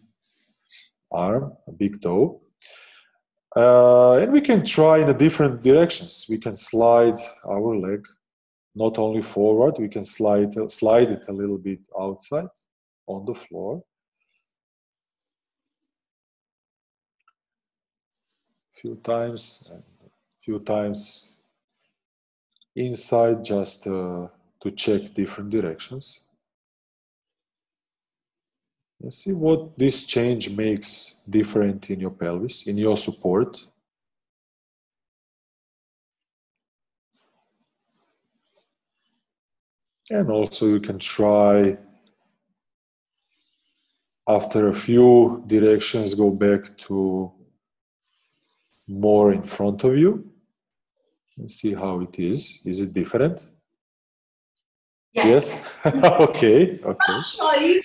arm, big toe. Uh, and we can try in a different directions. We can slide our leg not only forward, we can slide, slide it a little bit outside on the floor. Few times and few times inside just uh, to check different directions. And see what this change makes different in your pelvis in your support. And also you can try after a few directions go back to more in front of you and see how it is. Is it different? Yes. yes? [laughs] okay. Okay.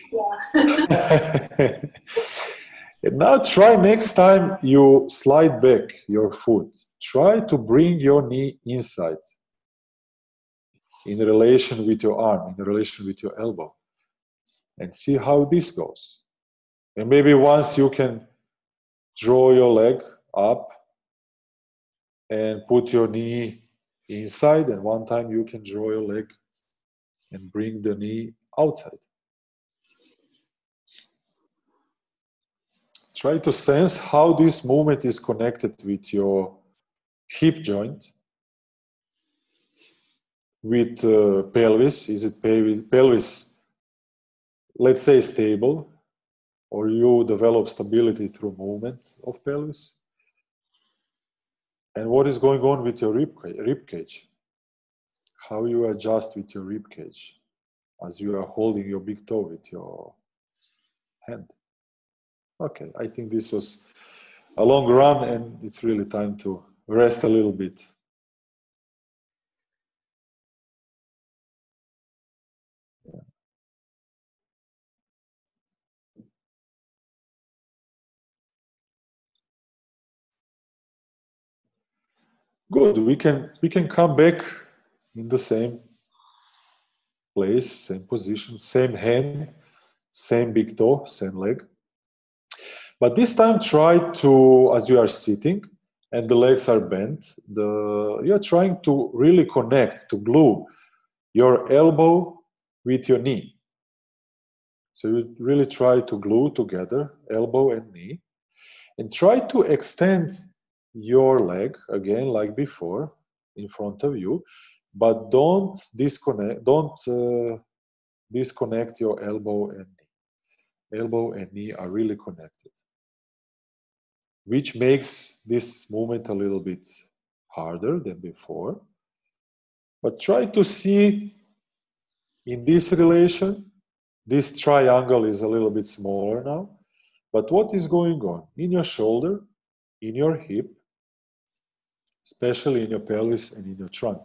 and [laughs] now try next time you slide back your foot. Try to bring your knee inside in relation with your arm, in relation with your elbow, and see how this goes. And maybe once you can draw your leg up and put your knee inside, and one time you can draw your leg and bring the knee outside. Try to sense how this movement is connected with your hip joint, with uh, pelvis. Is it pelvis, pelvis, let's say, stable, or you develop stability through movement of pelvis? And what is going on with your rib, rib cage? how you adjust with your rib cage as you are holding your big toe with your hand. Okay, I think this was a long run and it's really time to rest a little bit. Good. We can we can come back in the same place, same position, same hand, same big toe, same leg. But this time try to, as you are sitting and the legs are bent, the, you're trying to really connect, to glue your elbow with your knee. So you really try to glue together elbow and knee and try to extend your leg again like before in front of you but don't disconnect don't uh, disconnect your elbow and knee. Elbow and knee are really connected which makes this movement a little bit harder than before. But try to see in this relation this triangle is a little bit smaller now but what is going on? In your shoulder in your hip especially in your pelvis and in your trunk.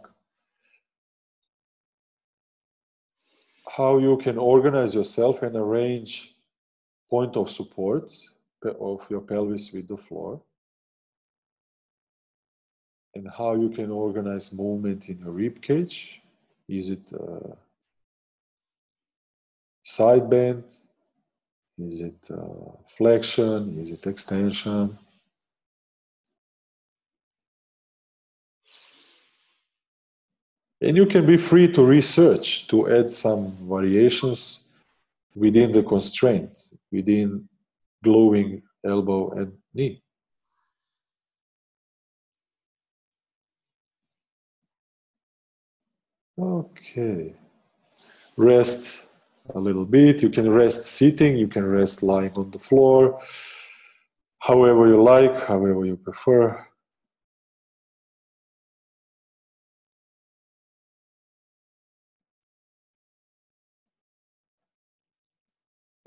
How you can organize yourself and arrange point of support of your pelvis with the floor. And how you can organize movement in your rib cage. Is it uh, side bend? Is it uh, flexion? Is it extension And you can be free to research, to add some variations within the constraint, within gluing elbow and knee. Okay. Rest a little bit. You can rest sitting, you can rest lying on the floor, however you like, however you prefer.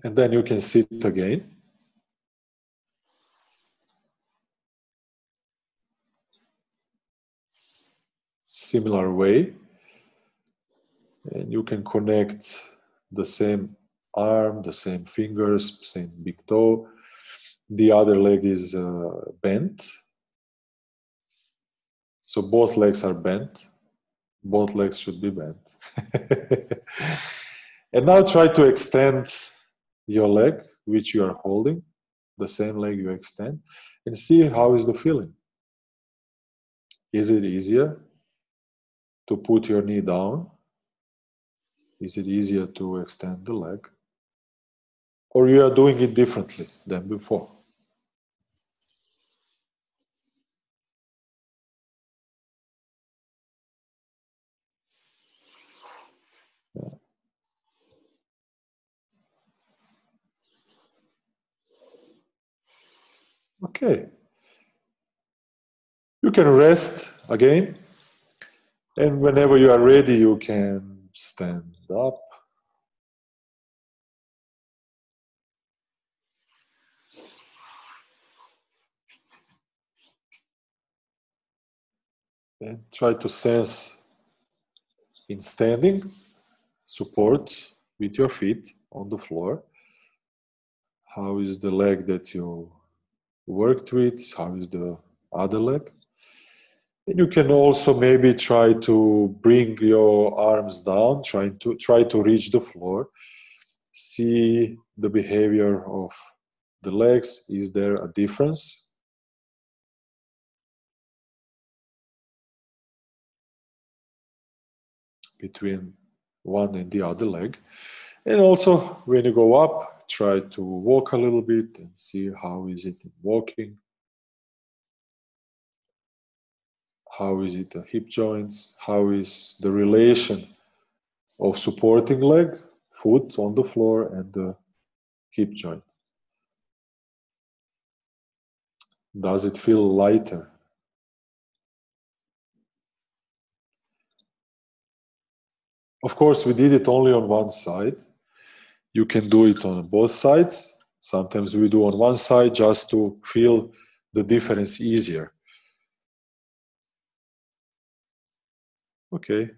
And then you can sit again. Similar way. And you can connect the same arm, the same fingers, same big toe. The other leg is uh, bent. So both legs are bent. Both legs should be bent. [laughs] and now try to extend your leg which you are holding the same leg you extend and see how is the feeling. Is it easier to put your knee down? Is it easier to extend the leg? Or you are doing it differently than before Okay. You can rest again. And whenever you are ready, you can stand up. And try to sense in standing support with your feet on the floor. How is the leg that you worked with? How is the other leg? And you can also maybe try to bring your arms down, trying to try to reach the floor. See the behavior of the legs. Is there a difference? Between one and the other leg. And also when you go up, try to walk a little bit and see how is it walking. How is it the hip joints? How is the relation of supporting leg, foot on the floor and the hip joint? Does it feel lighter? Of course, we did it only on one side. You can do it on both sides. Sometimes we do on one side just to feel the difference easier. Okay.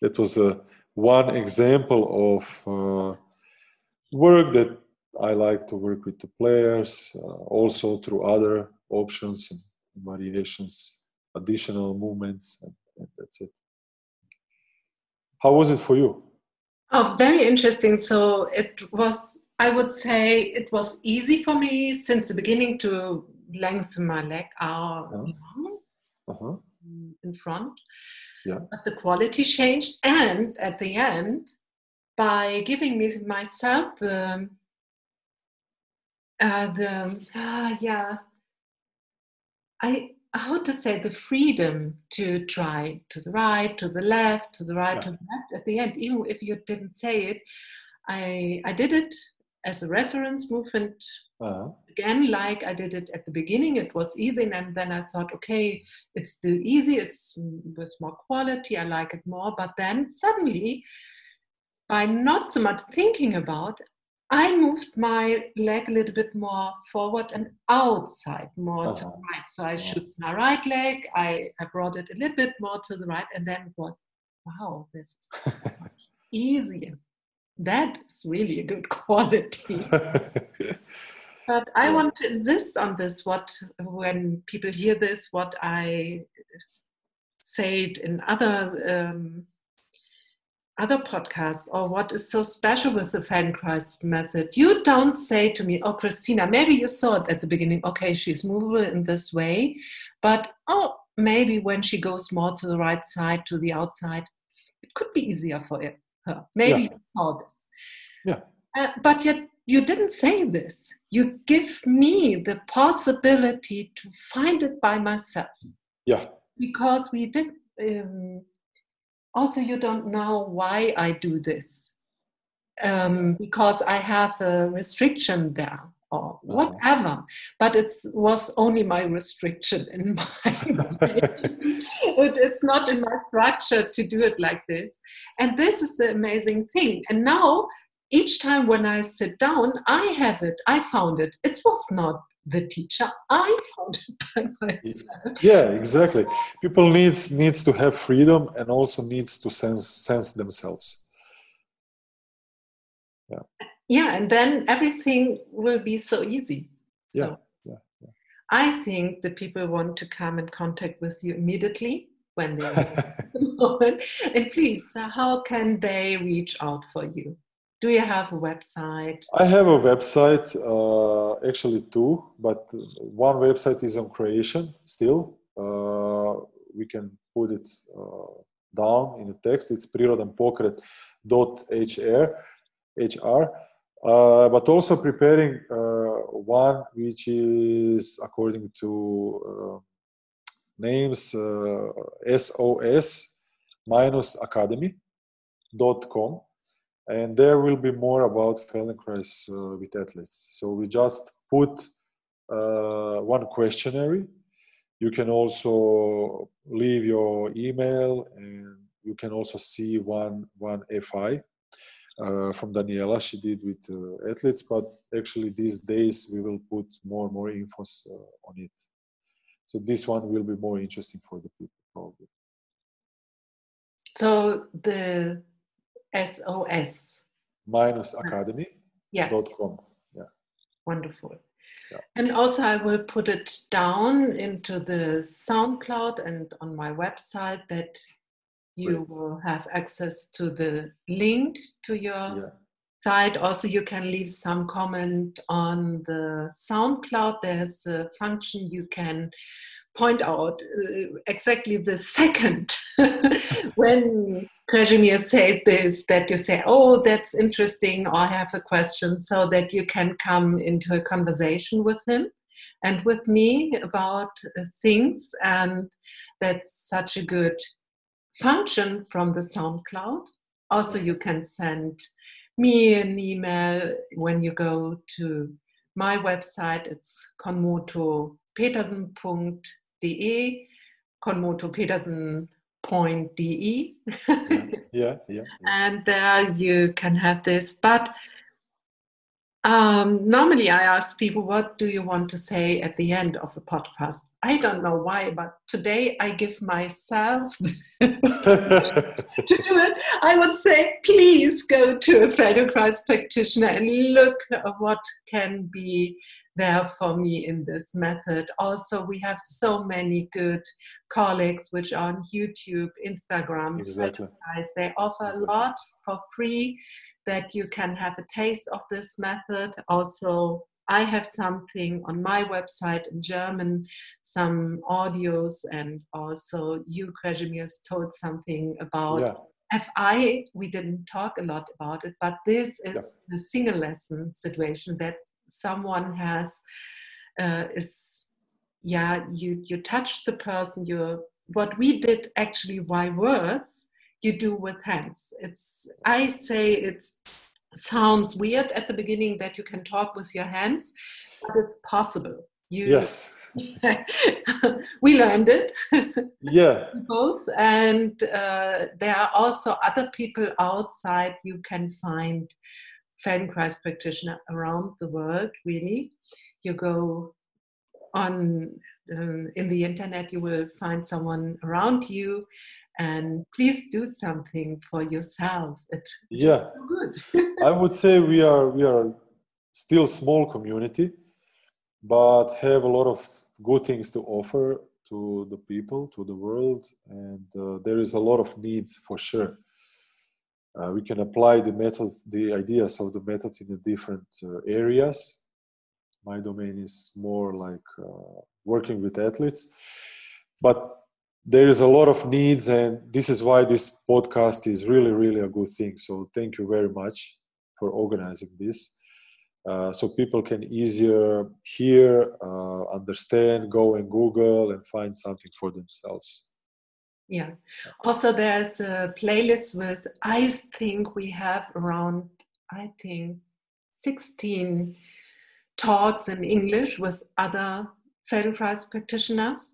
That was a, one example of uh, work that I like to work with the players, uh, also through other options and variations, additional movements, and, and that's it. How was it for you? Oh, very interesting. So it was, I would say, it was easy for me since the beginning to lengthen my leg out uh, uh-huh. in front. Yeah. But the quality changed, and at the end, by giving me myself the uh, the uh, yeah, I how to say the freedom to try to the right to the left to the right yeah. to the left. At the end even if you didn't say it i i did it as a reference movement uh-huh. again like i did it at the beginning. It was easy and then i thought okay it's still easy. It's with more quality. I like it more. But then suddenly by not so much thinking about I moved my leg a little bit more forward and outside, more uh-huh. to the right. So I uh-huh. my right leg. I, I brought it a little bit more to the right, and then it was, wow, this is [laughs] easier. That is really a good [laughs] quality. [laughs] but I yeah. want to insist on this. What when people hear this, what I said in other um, other podcasts or what is so special with the Feldenkrais method, you don't say to me, oh, Christina, maybe you saw it at the beginning, okay, she's movable in this way, but oh, maybe when she goes more to the right side, to the outside, it could be easier for her. Maybe yeah. you saw this. Yeah. Uh, but yet you didn't say this. You give me the possibility to find it by myself. Yeah. Because we did. Um, also you don't know why I do this um, because I have a restriction there or uh-huh. whatever. But it was only my restriction in [laughs] my it, it's not in my structure to do it like this. And this is the amazing thing. And now each time when I sit down, I have it. I found it. It was not the teacher. I found it by myself. Yeah exactly. People needs needs to have freedom and also needs to sense sense themselves. Yeah yeah and then everything will be so easy. So yeah, yeah, yeah. i think the people want to come in contact with you immediately when they're [laughs] [laughs] and please how can they reach out for you do you have a website? I have a website, uh, actually two, but one website is on creation still. Uh, we can put it uh, down in the text. It's prirodanpokret.hr, HR. Uh, but also preparing uh, one which is according to uh, names SOS minus academy.com and there will be more about Feldenkrais uh, with athletes. So we just put uh, one questionnaire. You can also leave your email, and you can also see one one FI uh, from Daniela. She did with uh, athletes, but actually these days we will put more and more infos uh, on it. So this one will be more interesting for the people probably. So the S-O-S. Minus academy. Yes. Dot com. Yeah. Wonderful. Yeah. And also, I will put it down into the SoundCloud and on my website that you will have access to the link to your Yeah. site. Also, you can leave some comment on the SoundCloud. There's a function you can point out uh, exactly the second [laughs] when Kazimir said this that you say, Oh, that's interesting, or I have a question, so that you can come into a conversation with him and with me about uh, things. And that's such a good function from the SoundCloud. Also, you can send me an email when you go to my website. It's konmotopetersen.de, konmotopetersen.de. Yeah. Yeah. yeah. [laughs] and there you can have this. But um, normally I ask people, what do you want to say at the end of the podcast? I don't know why, but today I give myself [laughs] to do it. I would say, please go to a Feldenkrais practitioner and look at what can be there for me in this method. Also, we have so many good colleagues which are on YouTube, Instagram, exactly. Feldenkrais. They offer Exactly. a lot for free that you can have a taste of this method. Also, I have something on my website in German, some audios, and also you, Krasimirs, told something about Yeah. FI. We didn't talk a lot about it, but this is Yeah. the single lesson situation that someone has uh, is yeah you you touch the person you what we did actually by words you do with hands it's i say it's sounds weird at the beginning that you can talk with your hands but it's possible you Yes. [laughs] we learned it [laughs] Yeah. both and uh, there are also other people outside you can find feldenkrais practitioner around the world really you go on um, in the internet you will find someone around you and please do something for yourself it Yeah. good [laughs] I would say we are we are still small community, but have a lot of good things to offer to the people, to the world, and uh, there is a lot of needs for sure. Uh, we can apply the method, the ideas of the method in the different uh, areas. My domain is more like uh, working with athletes, but there is a lot of needs, and this is why this podcast is really, really a good thing. So thank you very much for organizing this. Uh, so people can easier hear, uh, understand, go and Google and find something for themselves. yeah also there's a playlist with i think we have around i think 16 talks in english with other feldenkrais practitioners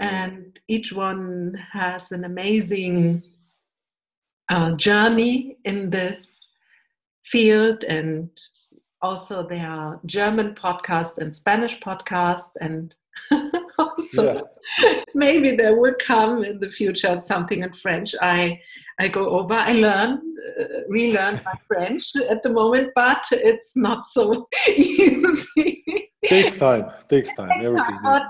and each one has an amazing uh, journey in this field. And also there are german podcasts and spanish podcasts and [laughs] also maybe there will come in the future something in french. I i go over i learn uh, relearn my french at the moment but it's not so [laughs] easy takes time takes time everything but,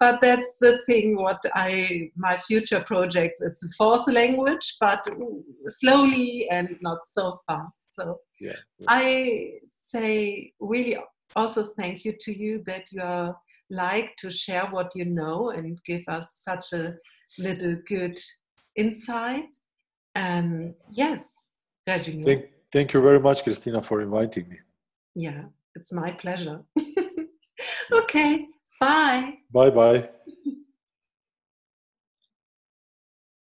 but that's the thing what i my future projects is the fourth language but slowly and not so fast. So yeah, yeah. i say really also thank you to you that you are like to share what you know and give us such a little good insight. And yes thank, thank you very much christina for inviting me. Yeah it's my pleasure [laughs] okay bye. Bye bye